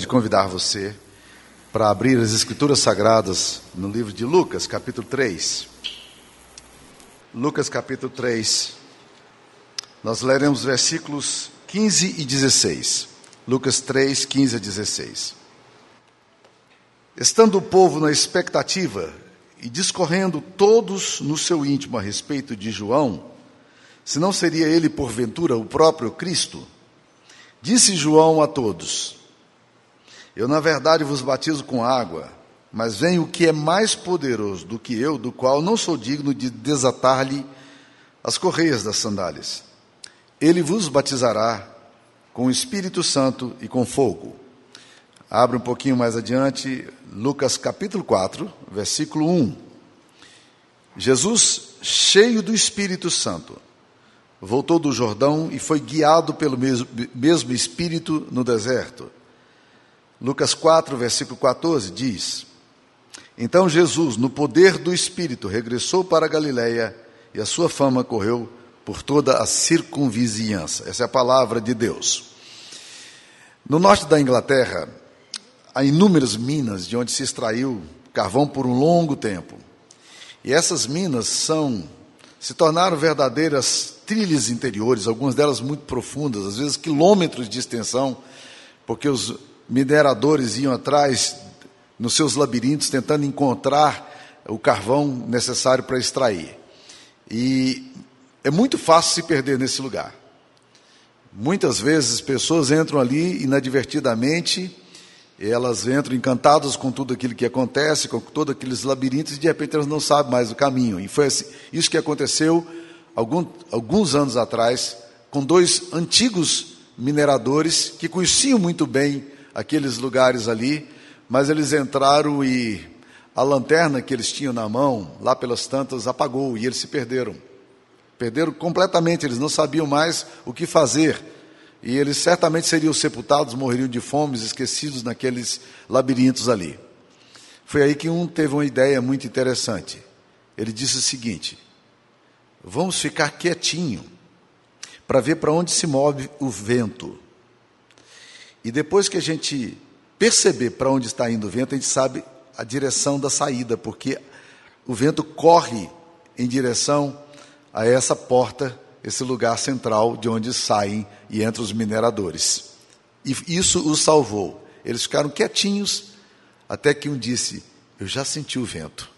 de convidar você para abrir as Escrituras Sagradas no livro de Lucas, capítulo 3. Lucas, capítulo 3. Nós leremos versículos 15 e 16. Lucas 3, 15 a 16. Estando o povo na expectativa e discorrendo todos no seu íntimo a respeito de João, se não seria ele porventura o próprio Cristo, disse João a todos: Eu na verdade vos batizo com água, mas vem o que é mais poderoso do que eu, do qual não sou digno de desatar-lhe as correias das sandálias. Ele vos batizará com o Espírito Santo e com fogo. Abre um pouquinho mais adiante, Lucas capítulo 4, versículo 1. Jesus, cheio do Espírito Santo, voltou do Jordão e foi guiado pelo mesmo, mesmo Espírito no deserto. Lucas 4, versículo 14 diz: Então Jesus, no poder do Espírito, regressou para Galiléia e a sua fama correu por toda a circunvizinhança. Essa é a palavra de Deus. No norte da Inglaterra, há inúmeras minas de onde se extraiu carvão por um longo tempo. E essas minas são se tornaram verdadeiras trilhas interiores, algumas delas muito profundas, às vezes quilômetros de extensão, porque os mineradores iam atrás nos seus labirintos tentando encontrar o carvão necessário para extrair. E é muito fácil se perder nesse lugar. Muitas vezes pessoas entram ali inadvertidamente, elas entram encantadas com tudo aquilo que acontece, com todos aqueles labirintos, e de repente elas não sabem mais o caminho. E foi assim, isso que aconteceu algum, alguns anos atrás com dois antigos mineradores que conheciam muito bem aqueles lugares ali, mas eles entraram e a lanterna que eles tinham na mão, lá pelas tantas, apagou e eles se perderam. Perderam completamente, eles não sabiam mais o que fazer. E eles certamente seriam sepultados, morreriam de fome, esquecidos naqueles labirintos ali. Foi aí que um teve uma ideia muito interessante. Ele disse o seguinte: vamos ficar quietinho para ver para onde se move o vento. E depois que a gente perceber para onde está indo o vento, a gente sabe a direção da saída, porque o vento corre em direção a essa porta, esse lugar central de onde saem e entram os mineradores. E isso os salvou. Eles ficaram quietinhos até que um disse: Eu já senti o vento,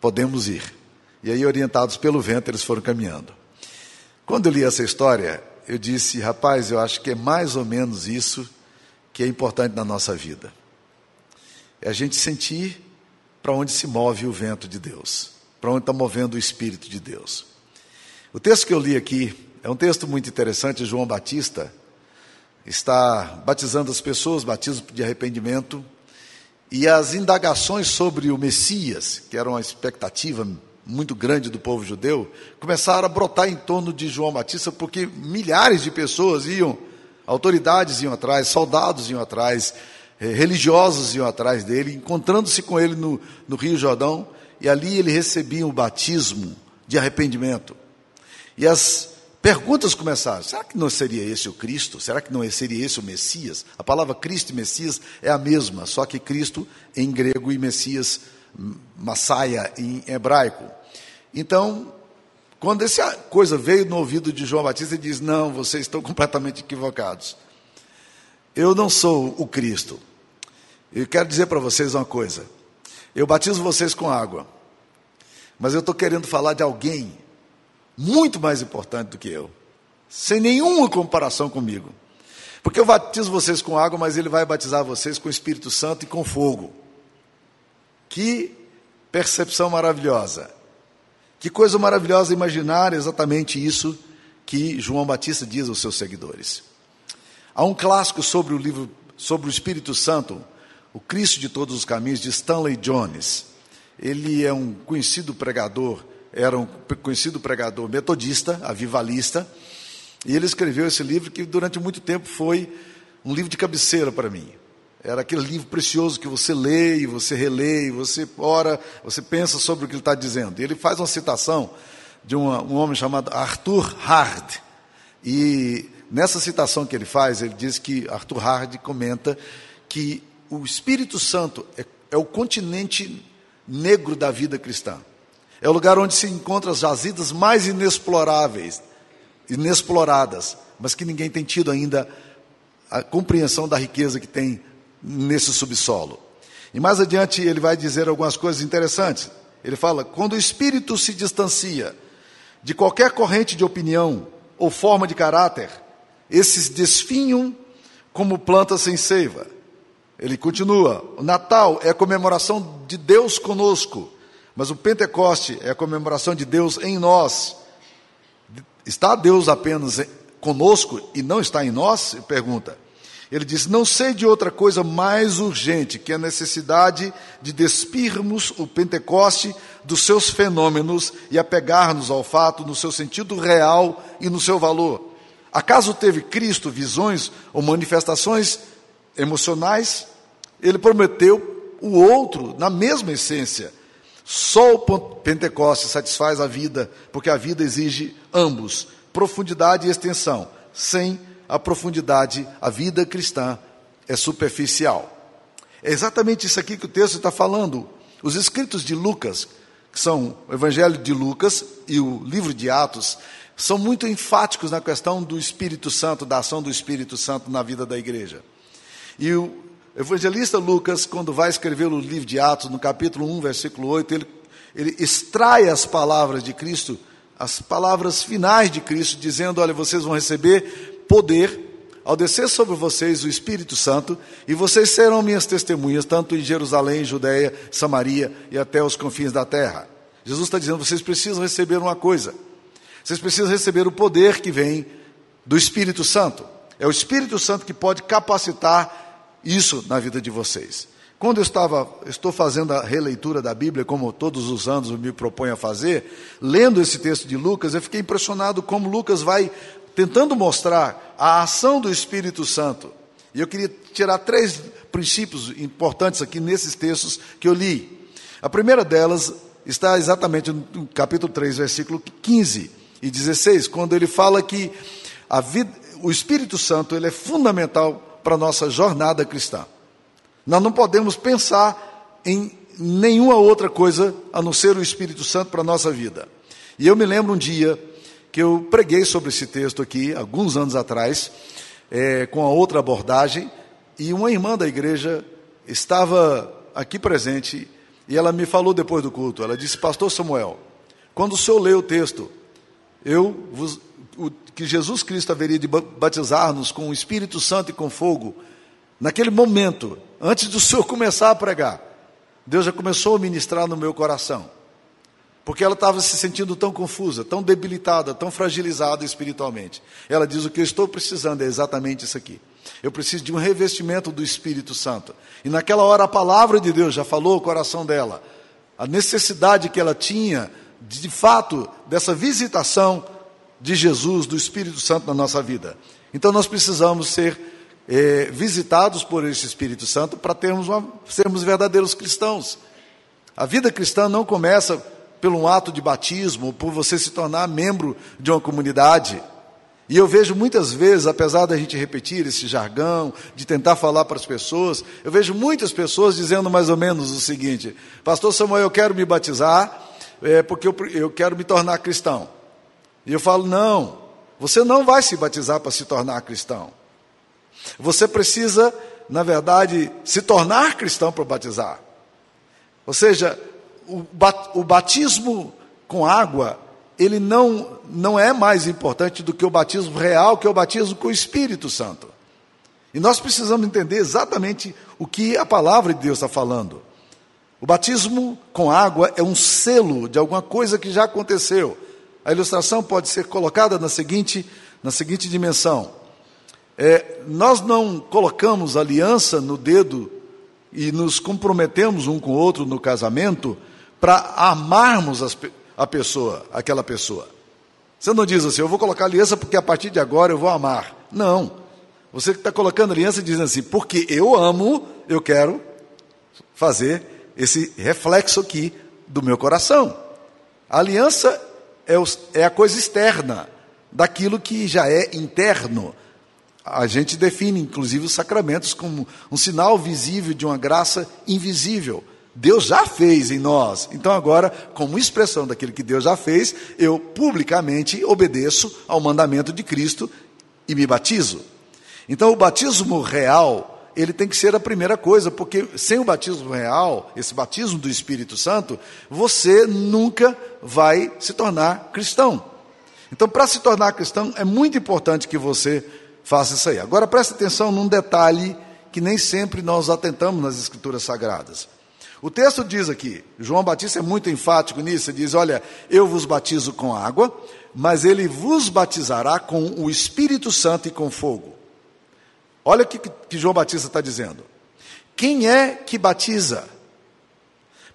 podemos ir. E aí, orientados pelo vento, eles foram caminhando. Quando eu li essa história, eu disse: Rapaz, eu acho que é mais ou menos isso que é importante na nossa vida. É a gente sentir para onde se move o vento de Deus, para onde está movendo o Espírito de Deus. O texto que eu li aqui é um texto muito interessante. João Batista está batizando as pessoas, batismo de arrependimento, e as indagações sobre o Messias, que era uma expectativa muito grande do povo judeu, começaram a brotar em torno de João Batista, porque milhares de pessoas iam, autoridades iam atrás, soldados iam atrás, eh, religiosos iam atrás dele, encontrando-se com ele no, no Rio Jordão, e ali ele recebia o batismo de arrependimento. E as perguntas começaram: será que não seria esse o Cristo? Será que não seria esse o Messias? A palavra Cristo e Messias é a mesma, só que Cristo em grego e Messias, Massaia em hebraico. Então, quando essa coisa veio no ouvido de João Batista, ele diz: Não, vocês estão completamente equivocados. Eu não sou o Cristo. Eu quero dizer para vocês uma coisa. Eu batizo vocês com água, mas eu estou querendo falar de alguém muito mais importante do que eu, sem nenhuma comparação comigo. Porque eu batizo vocês com água, mas ele vai batizar vocês com o Espírito Santo e com fogo. Que percepção maravilhosa. Que coisa maravilhosa imaginar exatamente isso que João Batista diz aos seus seguidores. Há um clássico sobre o livro sobre o Espírito Santo, o Cristo de todos os caminhos de Stanley Jones. Ele é um conhecido pregador era um conhecido pregador metodista, avivalista, e ele escreveu esse livro que durante muito tempo foi um livro de cabeceira para mim. Era aquele livro precioso que você lê e você relê, e você ora, você pensa sobre o que ele está dizendo. E ele faz uma citação de uma, um homem chamado Arthur Hard. E nessa citação que ele faz, ele diz que Arthur Hard comenta que o Espírito Santo é, é o continente negro da vida cristã. É o lugar onde se encontram as jazidas mais inexploráveis, inexploradas, mas que ninguém tem tido ainda a compreensão da riqueza que tem nesse subsolo. E mais adiante ele vai dizer algumas coisas interessantes. Ele fala: quando o espírito se distancia de qualquer corrente de opinião ou forma de caráter, esses desfinham como plantas sem seiva. Ele continua: o Natal é a comemoração de Deus conosco, mas o Pentecoste é a comemoração de Deus em nós. Está Deus apenas conosco e não está em nós? Pergunta. Ele diz: Não sei de outra coisa mais urgente que a necessidade de despirmos o Pentecoste dos seus fenômenos e apegar-nos ao fato no seu sentido real e no seu valor. Acaso teve Cristo visões ou manifestações emocionais? Ele prometeu o outro na mesma essência. Só o Pentecoste satisfaz a vida, porque a vida exige ambos, profundidade e extensão. Sem a profundidade, a vida cristã é superficial. É exatamente isso aqui que o texto está falando. Os escritos de Lucas, que são o Evangelho de Lucas e o livro de Atos, são muito enfáticos na questão do Espírito Santo, da ação do Espírito Santo na vida da igreja. E o evangelista Lucas, quando vai escrever o livro de Atos, no capítulo 1, versículo 8, ele, ele extrai as palavras de Cristo, as palavras finais de Cristo, dizendo: Olha, vocês vão receber poder ao descer sobre vocês o Espírito Santo, e vocês serão minhas testemunhas, tanto em Jerusalém, Judéia, Samaria e até os confins da terra. Jesus está dizendo: vocês precisam receber uma coisa, vocês precisam receber o poder que vem do Espírito Santo. É o Espírito Santo que pode capacitar isso na vida de vocês. Quando eu estava, estou fazendo a releitura da Bíblia, como todos os anos eu me proponho a fazer, lendo esse texto de Lucas, eu fiquei impressionado como Lucas vai tentando mostrar a ação do Espírito Santo. E eu queria tirar três princípios importantes aqui nesses textos que eu li. A primeira delas está exatamente no capítulo 3, versículo 15 e 16, quando ele fala que vida, o Espírito Santo ele é fundamental para a nossa jornada cristã. Nós não podemos pensar em nenhuma outra coisa a não ser o Espírito Santo para a nossa vida. E eu me lembro um dia que eu preguei sobre esse texto aqui, alguns anos atrás, é, com a outra abordagem, e uma irmã da igreja estava aqui presente e ela me falou depois do culto. Ela disse: Pastor Samuel, quando o senhor lê o texto, eu vos, o, que Jesus Cristo haveria de batizar-nos com o Espírito Santo e com fogo, naquele momento, antes do senhor começar a pregar, Deus já começou a ministrar no meu coração porque ela estava se sentindo tão confusa, tão debilitada, tão fragilizada espiritualmente. Ela diz: O que eu estou precisando é exatamente isso aqui. Eu preciso de um revestimento do Espírito Santo. E naquela hora a palavra de Deus já falou o coração dela, a necessidade que ela tinha, de, fato, dessa visitação de Jesus, do Espírito Santo na nossa vida. Então nós precisamos ser é, visitados por esse Espírito Santo para termos uma, sermos verdadeiros cristãos. A vida cristã não começa pelo um ato de batismo, por você se tornar membro de uma comunidade. E eu vejo muitas vezes, apesar da gente repetir esse jargão, de tentar falar para as pessoas, eu vejo muitas pessoas dizendo mais ou menos o seguinte: Pastor Samuel, eu quero me batizar é, porque eu, eu quero me tornar cristão. E eu falo: não, você não vai se batizar para se tornar cristão. Você precisa, na verdade, se tornar cristão para batizar. Ou seja, o batismo com água, ele não, não é mais importante do que o batismo real, que é o batismo com o Espírito Santo. E nós precisamos entender exatamente o que a palavra de Deus está falando. O batismo com água é um selo de alguma coisa que já aconteceu. A ilustração pode ser colocada na seguinte, na seguinte dimensão: é, nós não colocamos aliança no dedo e nos comprometemos um com o outro no casamento para amarmos as, a pessoa, aquela pessoa. Você não diz assim, eu vou colocar aliança porque a partir de agora eu vou amar. Não. Você está colocando aliança dizendo assim, porque eu amo, eu quero fazer esse reflexo aqui do meu coração. A aliança é, o, é a coisa externa daquilo que já é interno. A gente define, inclusive, os sacramentos como um sinal visível de uma graça invisível. Deus já fez em nós. Então, agora, como expressão daquilo que Deus já fez, eu publicamente obedeço ao mandamento de Cristo e me batizo. Então, o batismo real, ele tem que ser a primeira coisa, porque sem o batismo real, esse batismo do Espírito Santo, você nunca vai se tornar cristão. Então, para se tornar cristão, é muito importante que você faça isso aí. Agora, preste atenção num detalhe que nem sempre nós atentamos nas Escrituras Sagradas. O texto diz aqui, João Batista é muito enfático nisso, ele diz: Olha, eu vos batizo com água, mas ele vos batizará com o Espírito Santo e com fogo. Olha o que, que João Batista está dizendo. Quem é que batiza?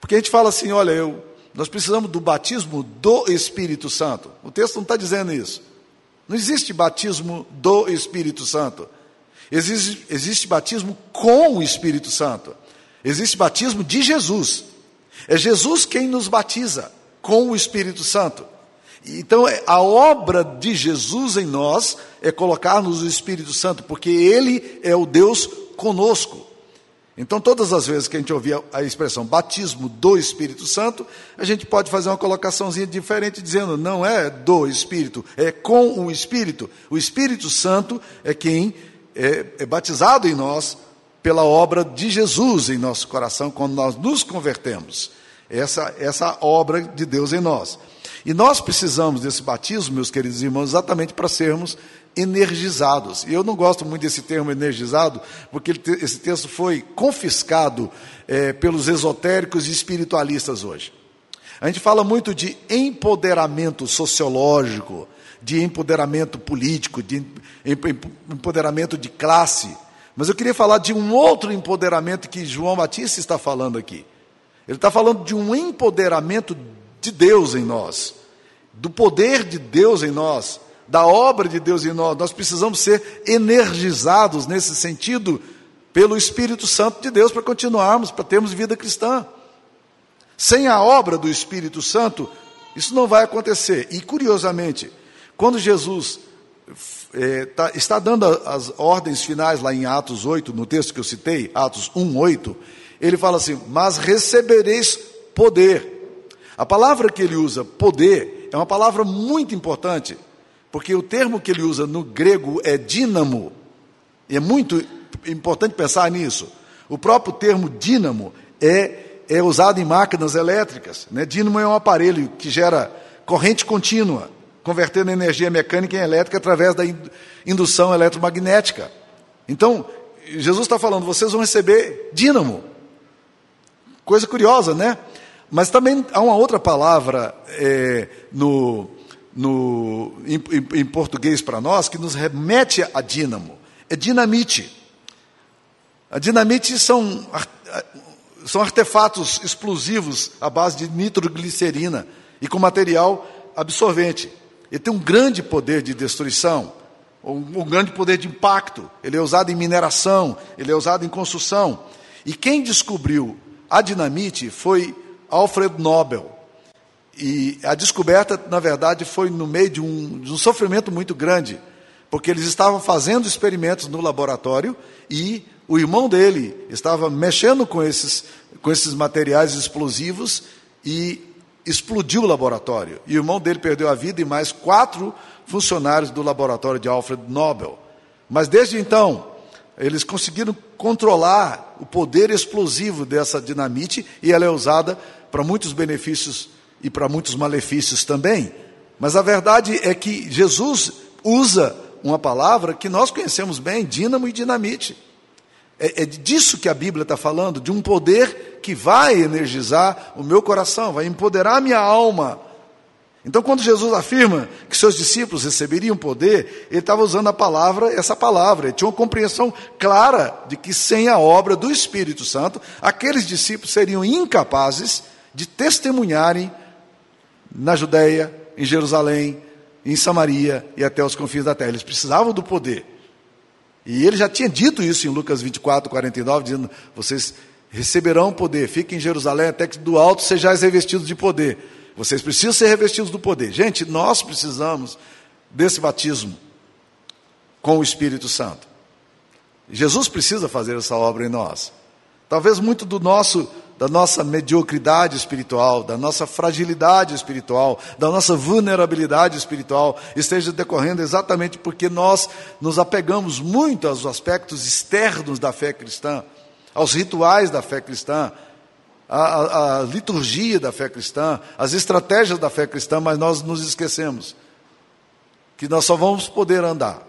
Porque a gente fala assim: olha, eu, nós precisamos do batismo do Espírito Santo. O texto não está dizendo isso. Não existe batismo do Espírito Santo. Existe, existe batismo com o Espírito Santo. Existe batismo de Jesus. É Jesus quem nos batiza com o Espírito Santo. Então, é, a obra de Jesus em nós é colocar-nos o Espírito Santo, porque Ele é o Deus conosco. Então, todas as vezes que a gente ouvir a expressão batismo do Espírito Santo, a gente pode fazer uma colocaçãozinha diferente, dizendo não é do Espírito, é com o Espírito. O Espírito Santo é quem é, é batizado em nós pela obra de Jesus em nosso coração, quando nós nos convertemos. Essa, essa obra de Deus em nós. E nós precisamos desse batismo, meus queridos irmãos, exatamente para sermos energizados. E eu não gosto muito desse termo energizado, porque esse texto foi confiscado é, pelos esotéricos e espiritualistas hoje. A gente fala muito de empoderamento sociológico, de empoderamento político, de empoderamento de classe. Mas eu queria falar de um outro empoderamento que João Batista está falando aqui. Ele está falando de um empoderamento de Deus em nós, do poder de Deus em nós, da obra de Deus em nós. Nós precisamos ser energizados nesse sentido pelo Espírito Santo de Deus para continuarmos, para termos vida cristã. Sem a obra do Espírito Santo, isso não vai acontecer. E curiosamente, quando Jesus é, tá, está dando as ordens finais lá em Atos 8, no texto que eu citei, Atos 1, 8, ele fala assim: Mas recebereis poder. A palavra que ele usa, poder, é uma palavra muito importante, porque o termo que ele usa no grego é dínamo, e é muito importante pensar nisso. O próprio termo dínamo é, é usado em máquinas elétricas. Né? Dínamo é um aparelho que gera corrente contínua convertendo energia mecânica em elétrica através da indução eletromagnética. Então, Jesus está falando, vocês vão receber dínamo. Coisa curiosa, né? Mas também há uma outra palavra é, no, no, em, em, português para nós que nos remete a dínamo. É dinamite. A dinamite são, são artefatos explosivos à base de nitroglicerina e com material absorvente. Ele tem um grande poder de destruição, um, grande poder de impacto. Ele é usado em mineração, ele é usado em construção. E quem descobriu a dinamite foi Alfred Nobel. E a descoberta, na verdade, foi no meio de um, de um sofrimento muito grande, porque eles estavam fazendo experimentos no laboratório e o irmão dele estava mexendo com esses, com esses materiais explosivos e explodiu o laboratório. E o irmão dele perdeu a vida e mais quatro funcionários do laboratório de Alfred Nobel. Mas desde então, eles conseguiram controlar o poder explosivo dessa dinamite e ela é usada para muitos benefícios e para muitos malefícios também. Mas a verdade é que Jesus usa uma palavra que nós conhecemos bem, dínamo e dinamite. É, é disso que a Bíblia está falando, de um poder que vai energizar o meu coração, vai empoderar a minha alma. Então, quando Jesus afirma que seus discípulos receberiam poder, ele estava usando a palavra, essa palavra. Ele tinha uma compreensão clara de que sem a obra do Espírito Santo, aqueles discípulos seriam incapazes de testemunharem na Judéia, em Jerusalém, em Samaria e até os confins da terra. Eles precisavam do poder. E ele já tinha dito isso em Lucas 24, 49, dizendo: Vocês receberão poder, fiquem em Jerusalém até que do alto sejais revestidos de poder. Vocês precisam ser revestidos do poder. Gente, nós precisamos desse batismo. com o Espírito Santo. Jesus precisa fazer essa obra em nós. Talvez muito do nosso da nossa mediocridade espiritual, da nossa fragilidade espiritual, da nossa vulnerabilidade espiritual esteja decorrendo exatamente porque nós nos apegamos muito aos aspectos externos da fé cristã, aos rituais da fé cristã, à, à liturgia da fé cristã, às estratégias da fé cristã, mas nós nos esquecemos que nós só vamos poder andar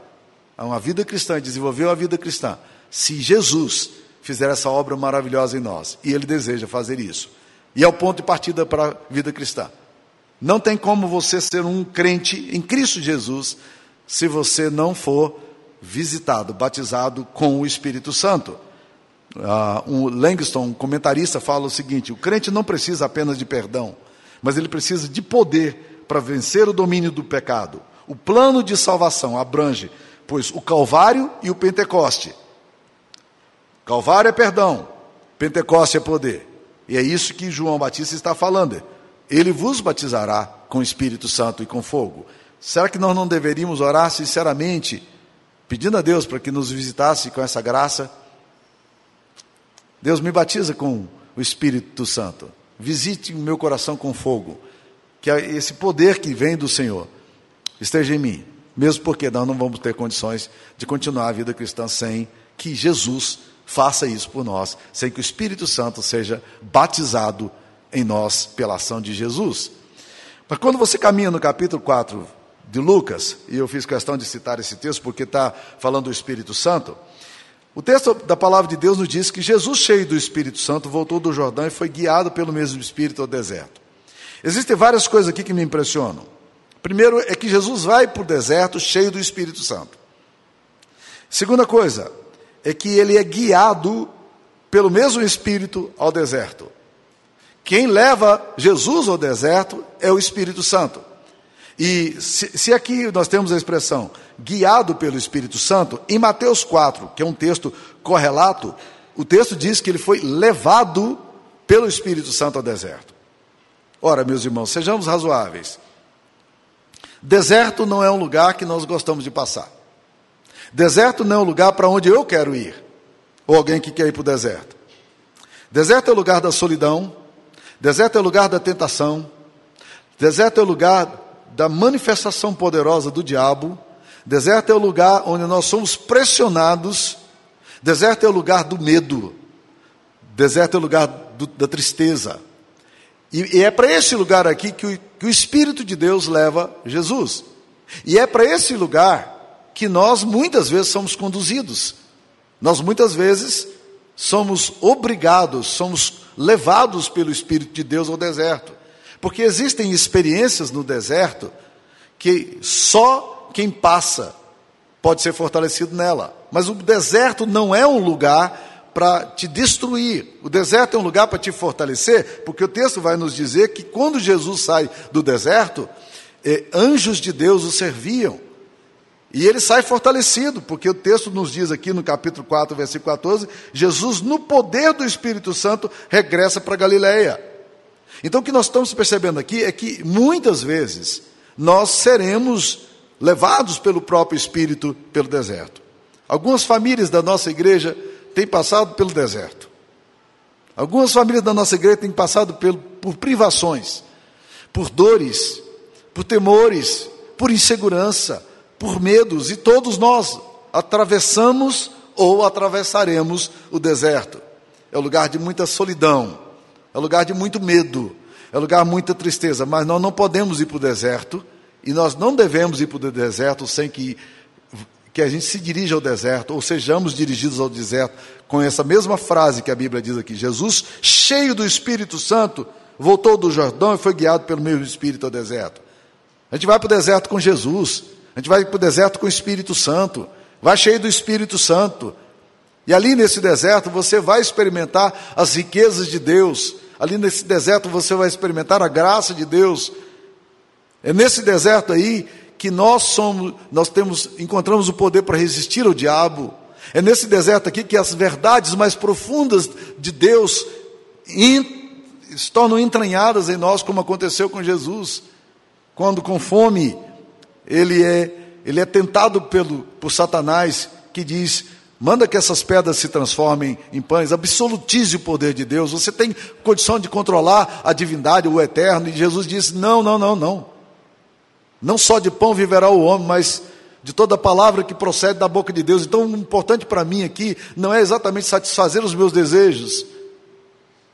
a uma vida cristã, desenvolver uma vida cristã, se Jesus fizer essa obra maravilhosa em nós. E Ele deseja fazer isso. E é o ponto de partida para a vida cristã. Não tem como você ser um crente em Cristo Jesus se você não for visitado, batizado com o Espírito Santo. Uh, um Langston, um comentarista, fala o seguinte: o crente não precisa apenas de perdão, mas ele precisa de poder para vencer o domínio do pecado. O plano de salvação abrange pois o Calvário e o Pentecoste. Calvário é perdão, Pentecoste é poder. E é isso que João Batista está falando. Ele vos batizará com o Espírito Santo e com fogo. Será que nós não deveríamos orar sinceramente, pedindo a Deus para que nos visitasse com essa graça? Deus me batiza com o Espírito Santo. Visite o meu coração com fogo. Que esse poder que vem do Senhor esteja em mim mesmo porque nós não vamos ter condições de continuar a vida cristã sem que Jesus faça isso por nós, sem que o Espírito Santo seja batizado em nós pela ação de Jesus. Mas quando você caminha no capítulo 4 de Lucas, e eu fiz questão de citar esse texto porque está falando do Espírito Santo, o texto da palavra de Deus nos diz que Jesus, cheio do Espírito Santo, voltou do Jordão e foi guiado pelo mesmo Espírito ao deserto. Existem várias coisas aqui que me impressionam. Primeiro é que Jesus vai para o deserto cheio do Espírito Santo. Segunda coisa é que ele é guiado pelo mesmo Espírito ao deserto. Quem leva Jesus ao deserto é o Espírito Santo. E se, se, aqui nós temos a expressão guiado pelo Espírito Santo, em Mateus 4, que é um texto correlato, o texto diz que ele foi levado pelo Espírito Santo ao deserto. Ora, meus irmãos, sejamos razoáveis. Deserto não é um lugar que nós gostamos de passar. Deserto não é um lugar para onde eu quero ir, ou alguém que quer ir para o deserto. Deserto é o lugar da solidão, deserto é o lugar da tentação, deserto é o lugar da manifestação poderosa do diabo, deserto é o lugar onde nós somos pressionados, deserto é o lugar do medo, deserto é o lugar do, da tristeza, e, e é para esse lugar aqui que o, que o Espírito de Deus leva Jesus. E é para esse lugar que nós muitas vezes somos conduzidos. Nós muitas vezes somos obrigados, somos levados pelo Espírito de Deus ao deserto. Porque existem experiências no deserto que só quem passa pode ser fortalecido nela. Mas o deserto não é um lugar para te destruir. O deserto é um lugar para te fortalecer, porque o texto vai nos dizer que quando Jesus sai do deserto, eh, anjos de Deus o serviam. E ele sai fortalecido, porque o texto nos diz aqui no capítulo 4, versículo 14: Jesus, no poder do Espírito Santo, regressa para Galiléia. Então o que nós estamos percebendo aqui é que muitas vezes nós seremos levados pelo próprio Espírito pelo deserto. Algumas famílias da nossa igreja têm passado pelo deserto. Algumas famílias da nossa igreja têm passado pelo, por privações, por dores, por temores, por insegurança, por medos, e todos nós atravessamos ou atravessaremos o deserto. É lugar de muita solidão, é lugar de muito medo, é lugar de muita tristeza, mas nós não podemos ir para o deserto e nós não devemos ir para o deserto sem que que a gente se dirija ao deserto, ou sejamos dirigidos ao deserto, com essa mesma frase que a Bíblia diz aqui: Jesus, cheio do Espírito Santo, voltou do Jordão e foi guiado pelo mesmo Espírito ao deserto. A gente vai para o deserto com Jesus, a gente vai para o deserto com o Espírito Santo, vai cheio do Espírito Santo. E ali nesse deserto você vai experimentar as riquezas de Deus, ali nesse deserto você vai experimentar a graça de Deus. É nesse deserto aí que nós somos, nós temos, encontramos o poder para resistir ao diabo. É nesse deserto aqui que as verdades mais profundas de Deus in, se tornam entranhadas em nós, como aconteceu com Jesus, quando com fome ele é ele é tentado pelo, por Satanás, que diz: manda que essas pedras se transformem em pães, absolutize o poder de Deus, você tem condição de controlar a divindade, o eterno, e Jesus disse: não, não, não, não. Não só de pão viverá o homem, mas de toda palavra que procede da boca de Deus. Então, o importante para mim aqui não é exatamente satisfazer os meus desejos.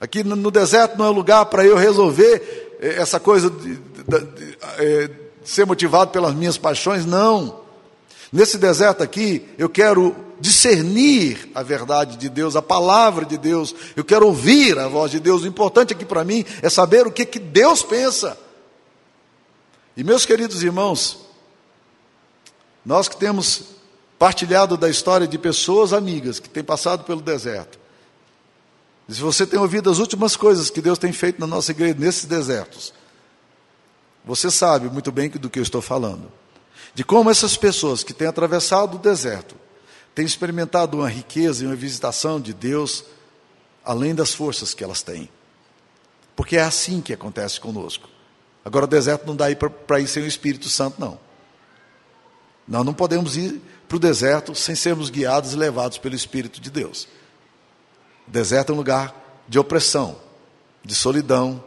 Aqui no deserto não é lugar para eu resolver eh, essa coisa de, de, de, de eh, ser motivado pelas minhas paixões, não. Nesse deserto aqui, eu quero discernir a verdade de Deus, a palavra de Deus, eu quero ouvir a voz de Deus. O importante aqui para mim é saber o que, que Deus pensa. E meus queridos irmãos, nós que temos partilhado da história de pessoas amigas que têm passado pelo deserto, se você tem ouvido as últimas coisas que Deus tem feito na nossa igreja nesses desertos, você sabe muito bem do que eu estou falando. De como essas pessoas que têm atravessado o deserto têm experimentado uma riqueza e uma visitação de Deus além das forças que elas têm. Porque é assim que acontece conosco. Agora, o deserto não dá para ir sem o Espírito Santo, não. Nós não podemos ir para o deserto sem sermos guiados e levados pelo Espírito de Deus. O deserto é um lugar de opressão, de solidão,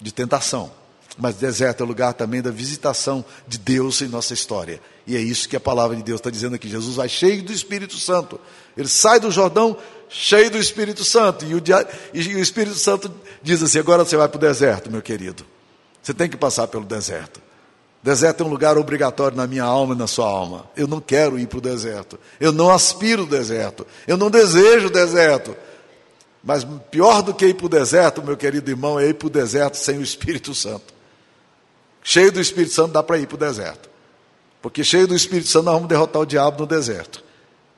de tentação. Mas deserto é lugar também da visitação de Deus em nossa história. E é isso que a palavra de Deus está dizendo aqui. Jesus vai cheio do Espírito Santo. Ele sai do Jordão cheio do Espírito Santo. E o, e o Espírito Santo diz assim: agora você vai para o deserto, meu querido. Você tem que passar pelo deserto. Deserto é um lugar obrigatório na minha alma e na sua alma. Eu não quero ir para o deserto. Eu não aspiro o deserto. Eu não desejo o deserto. Mas pior do que ir para o deserto, meu querido irmão, é ir para o deserto sem o Espírito Santo. Cheio do Espírito Santo dá para ir para o deserto. Porque cheio do Espírito Santo nós vamos derrotar o diabo no deserto.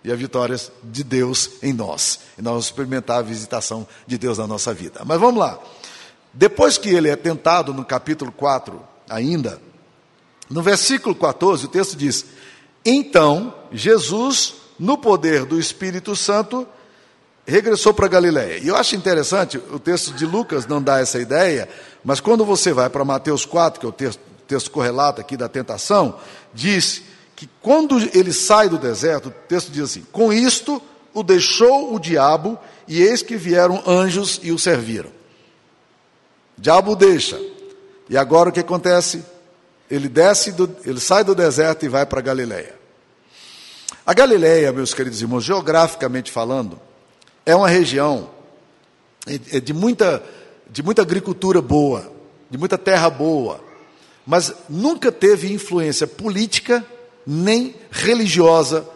E a vitória de Deus em nós. E nós vamos experimentar a visitação de Deus na nossa vida. Mas vamos lá. Depois que ele é tentado no capítulo 4 ainda, no versículo 14, o texto diz: Então Jesus, no poder do Espírito Santo, regressou para Galiléia. E eu acho interessante, o texto de Lucas não dá essa ideia, mas quando você vai para Mateus 4, que é o texto, texto correlato aqui da tentação, diz que quando ele sai do deserto, o texto diz assim: Com isto o deixou o diabo, e eis que vieram anjos e o serviram. Diabo o deixa. E agora o que acontece? Ele desce, do, ele sai do deserto e vai para Galiléia. A Galiléia, meus queridos irmãos, geograficamente falando, é uma região é, é de muita, de muita agricultura boa, de muita terra boa, mas nunca teve influência política nem religiosa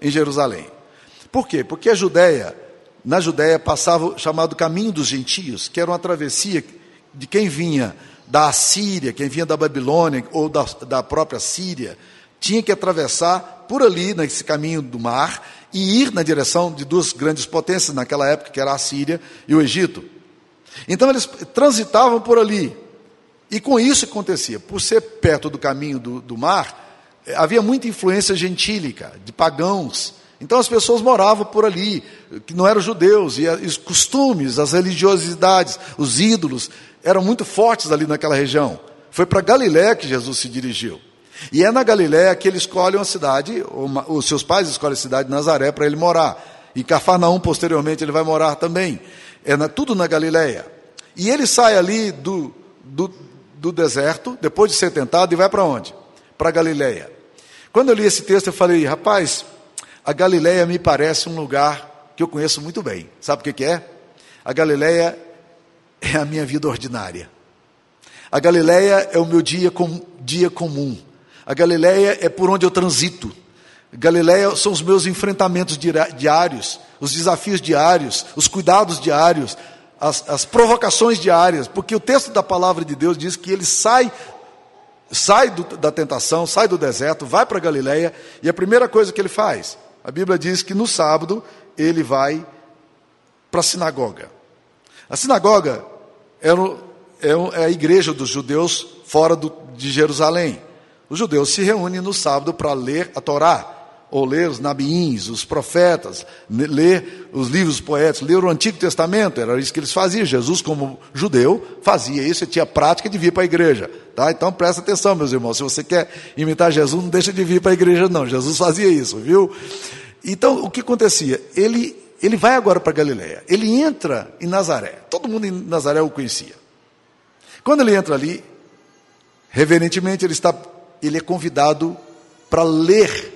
em Jerusalém. Por quê? Porque a Judéia, na Judéia passava o chamado caminho dos gentios, que era uma travessia de quem vinha da Assíria, quem vinha da Babilônia ou da, da própria Síria, tinha que atravessar por ali, nesse caminho do mar, e ir na direção de duas grandes potências naquela época, que era a Síria e o Egito. Então eles transitavam por ali. E com isso acontecia, por ser perto do caminho do, do mar, eh, havia muita influência gentílica, de pagãos. Então as pessoas moravam por ali, que não eram judeus, e os costumes, as religiosidades, os ídolos, eram muito fortes ali naquela região. Foi para Galiléia que Jesus se dirigiu. E é na Galiléia que ele escolhe uma cidade, uma, os seus pais escolhem a cidade de Nazaré para ele morar. E Cafarnaum, posteriormente, ele vai morar também. É na, tudo na Galiléia. E ele sai ali do, do, do deserto, depois de ser tentado, e vai para onde? Para Galiléia. Quando eu li esse texto, eu falei, rapaz, a Galiléia me parece um lugar que eu conheço muito bem. Sabe o que, que é? A Galiléia é a minha vida ordinária. A Galiléia é o meu dia, com, dia comum. A Galileia é por onde eu transito. Galileia são os meus enfrentamentos diários, os desafios diários, os cuidados diários, as, as, provocações diárias, porque o texto da palavra de Deus diz que ele sai, sai do, da tentação, sai do deserto, vai para Galileia, e a primeira coisa que ele faz, a Bíblia diz que no sábado ele vai para a sinagoga. A sinagoga é, é, é a igreja dos judeus fora do, de Jerusalém. Os judeus se reúnem no sábado para ler a Torá, ou ler os nabiins, os profetas, ler os livros poéticos, ler o Antigo Testamento, era isso que eles faziam. Jesus, como judeu, fazia isso, e tinha prática de vir para a igreja. Tá? Então presta atenção, meus irmãos, se você quer imitar Jesus, não deixa de vir para a igreja, não. Jesus fazia isso, viu? Então, o que acontecia? Ele, ele vai agora para Galiléia, ele entra em Nazaré, todo mundo em Nazaré o conhecia. Quando ele entra ali, reverentemente, ele, está, ele é convidado para ler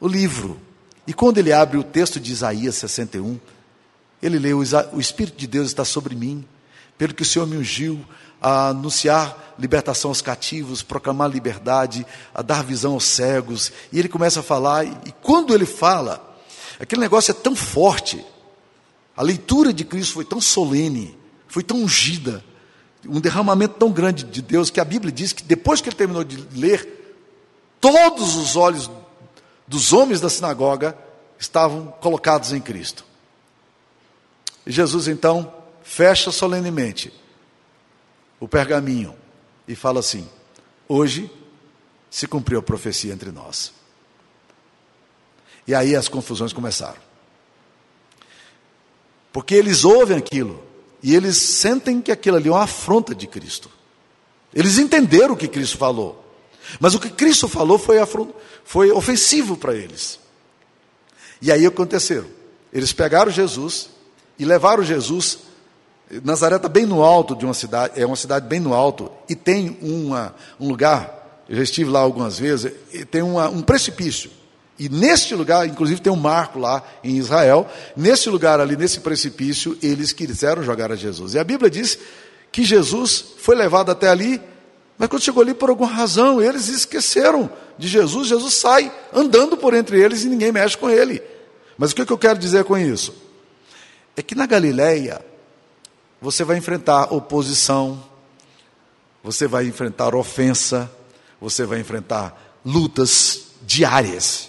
o livro. E quando ele abre o texto de Isaías 61, ele lê: O Espírito de Deus está sobre mim, pelo que o Senhor me ungiu a anunciar libertação aos cativos, proclamar liberdade, a dar visão aos cegos. E ele começa a falar, e quando ele fala, aquele negócio é tão forte, a leitura de Cristo foi tão solene, foi tão ungida, um derramamento tão grande de Deus, que a Bíblia diz que depois que ele terminou de ler, todos os olhos dos homens da sinagoga estavam colocados em Cristo. Jesus então fecha solenemente o pergaminho e fala assim: Hoje se cumpriu a profecia entre nós. E aí as confusões começaram. Porque eles ouvem aquilo e eles sentem que aquilo ali é uma afronta de Cristo. Eles entenderam o que Cristo falou. Mas o que Cristo falou foi, foi ofensivo para eles. E aí aconteceu. Eles pegaram Jesus e levaram Jesus. Nazaré está bem no alto de uma cidade, é uma cidade bem no alto, e tem uma, um lugar, eu já estive lá algumas vezes, tem uma, um precipício. E neste lugar, inclusive tem um marco lá em Israel, nesse lugar ali, nesse precipício, eles quiseram jogar a Jesus. E a Bíblia diz que Jesus foi levado até ali mas quando chegou ali, por alguma razão, eles esqueceram de Jesus. Jesus sai andando por entre eles e ninguém mexe com ele. Mas o que eu quero dizer com isso? É que na Galileia, você vai enfrentar oposição, você vai enfrentar ofensa, você vai enfrentar lutas diárias.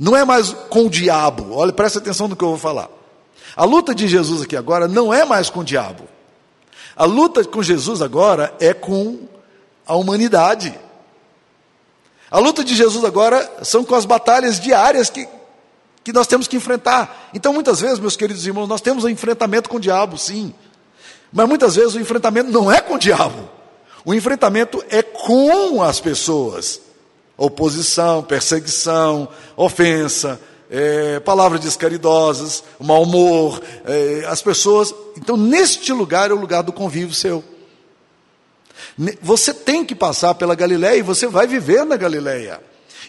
Não é mais com o diabo. Olha, presta atenção no que eu vou falar. A luta de Jesus aqui agora não é mais com o diabo. A luta com Jesus agora é com a humanidade. A luta de Jesus agora são com as batalhas diárias que, que nós temos que enfrentar. Então, muitas vezes, meus queridos irmãos, nós temos um enfrentamento com o diabo, sim. Mas muitas vezes o enfrentamento não é com o diabo. O enfrentamento é com as pessoas. Oposição, perseguição, ofensa, é, palavras descaridosas, mau humor, é, as pessoas. Então, neste lugar é o lugar do convívio seu. Você tem que passar pela Galileia e você vai viver na Galileia.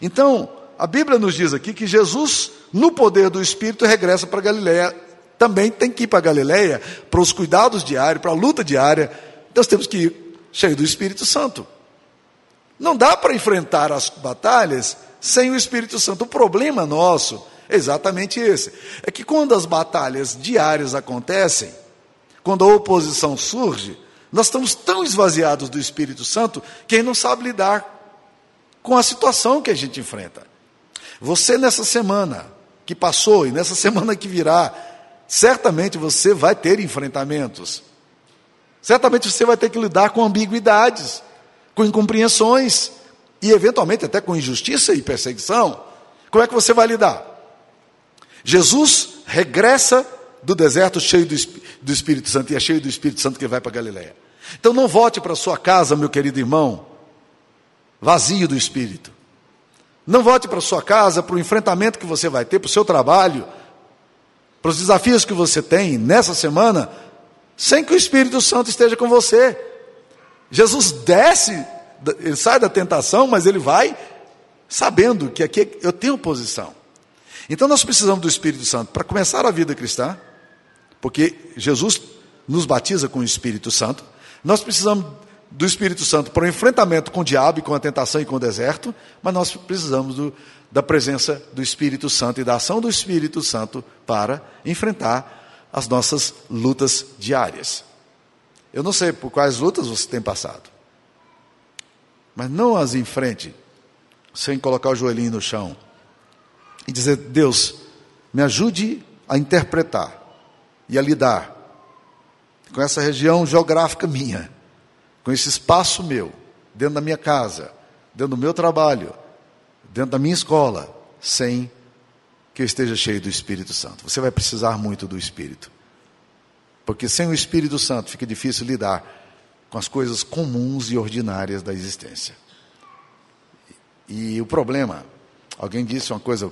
Então, a Bíblia nos diz aqui que Jesus, no poder do Espírito, regressa para a Galileia. Também tem que ir para a Galileia para os cuidados diários, para a luta diária. Nós temos que ir cheio do Espírito Santo. Não dá para enfrentar as batalhas sem o Espírito Santo. O problema nosso é exatamente esse. É que quando as batalhas diárias acontecem, quando a oposição surge, nós estamos tão esvaziados do Espírito Santo que não sabe lidar com a situação que a gente enfrenta. Você nessa semana que passou e nessa semana que virá, certamente você vai ter enfrentamentos. Certamente você vai ter que lidar com ambiguidades, com incompreensões e eventualmente até com injustiça e perseguição. Como é que você vai lidar? Jesus regressa do deserto cheio do, do Espírito Santo, e é cheio do Espírito Santo que vai para Galiléia. Então não volte para sua casa, meu querido irmão, vazio do Espírito. Não volte para sua casa, para o enfrentamento que você vai ter, para o seu trabalho, para os desafios que você tem nessa semana, sem que o Espírito Santo esteja com você. Jesus desce, ele sai da tentação, mas ele vai sabendo que aqui eu tenho posição. Então nós precisamos do Espírito Santo para começar a vida cristã, porque Jesus nos batiza com o Espírito Santo. Nós precisamos do Espírito Santo para o enfrentamento com o diabo e com a tentação e com o deserto, mas nós precisamos do, da presença do Espírito Santo e da ação do Espírito Santo para enfrentar as nossas lutas diárias. Eu não sei por quais lutas você tem passado, mas não as enfrente sem colocar o joelhinho no chão e dizer: Deus, me ajude a interpretar e a lidar com essa região geográfica minha, com esse espaço meu, dentro da minha casa, dentro do meu trabalho, dentro da minha escola, sem que eu esteja cheio do Espírito Santo. Você vai precisar muito do Espírito. Porque sem o Espírito Santo fica difícil lidar com as coisas comuns e ordinárias da existência. E o problema, alguém disse uma coisa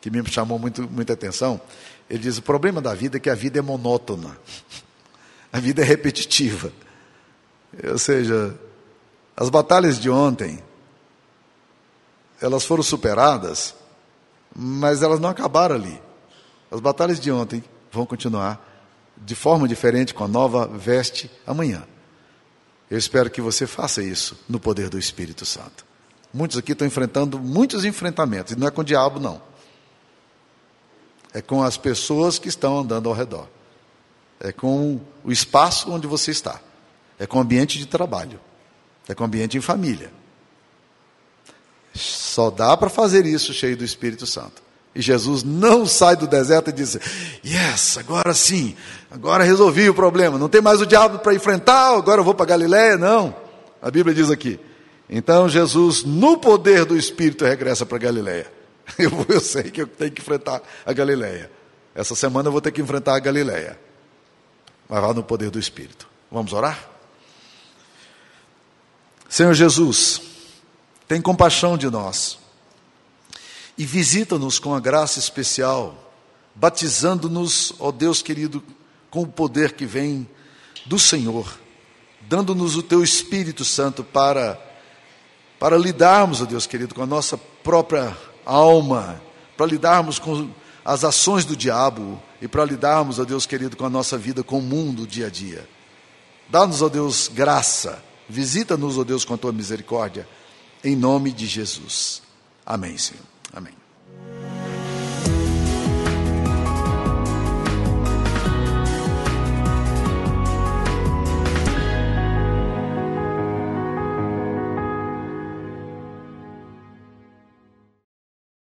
que me chamou muito, muita atenção. Ele diz: o problema da vida é que a vida é monótona, a vida é repetitiva. Ou seja, as batalhas de ontem, elas foram superadas, mas elas não acabaram ali. As batalhas de ontem vão continuar de forma diferente, com a nova veste amanhã. Eu espero que você faça isso no poder do Espírito Santo. Muitos aqui estão enfrentando muitos enfrentamentos, e não é com o diabo, não. É com as pessoas que estão andando ao redor. É com o espaço onde você está. É com o ambiente de trabalho. É com o ambiente em família. Só dá para fazer isso cheio do Espírito Santo. E Jesus não sai do deserto e diz: Yes, agora sim, agora resolvi o problema. Não tem mais o diabo para enfrentar, agora eu vou para Galiléia. Não. A Bíblia diz aqui: então Jesus, no poder do Espírito, regressa para Galiléia. Eu, eu, sei que eu tenho que enfrentar a Galiléia. Essa semana eu vou ter que enfrentar a Galiléia. Mas vá no poder do Espírito. Vamos orar? Senhor Jesus, tem compaixão de nós e visita-nos com a graça especial, batizando-nos, ó Deus querido, com o poder que vem do Senhor, dando-nos o teu Espírito Santo para para lidarmos, ó Deus querido, com a nossa própria alma, para lidarmos com as ações do diabo e para lidarmos, ó Deus querido, com a nossa vida comum do dia a dia. Dá-nos, ó Deus, graça. Visita-nos, ó Deus, com a tua misericórdia, em nome de Jesus. Amém, Senhor.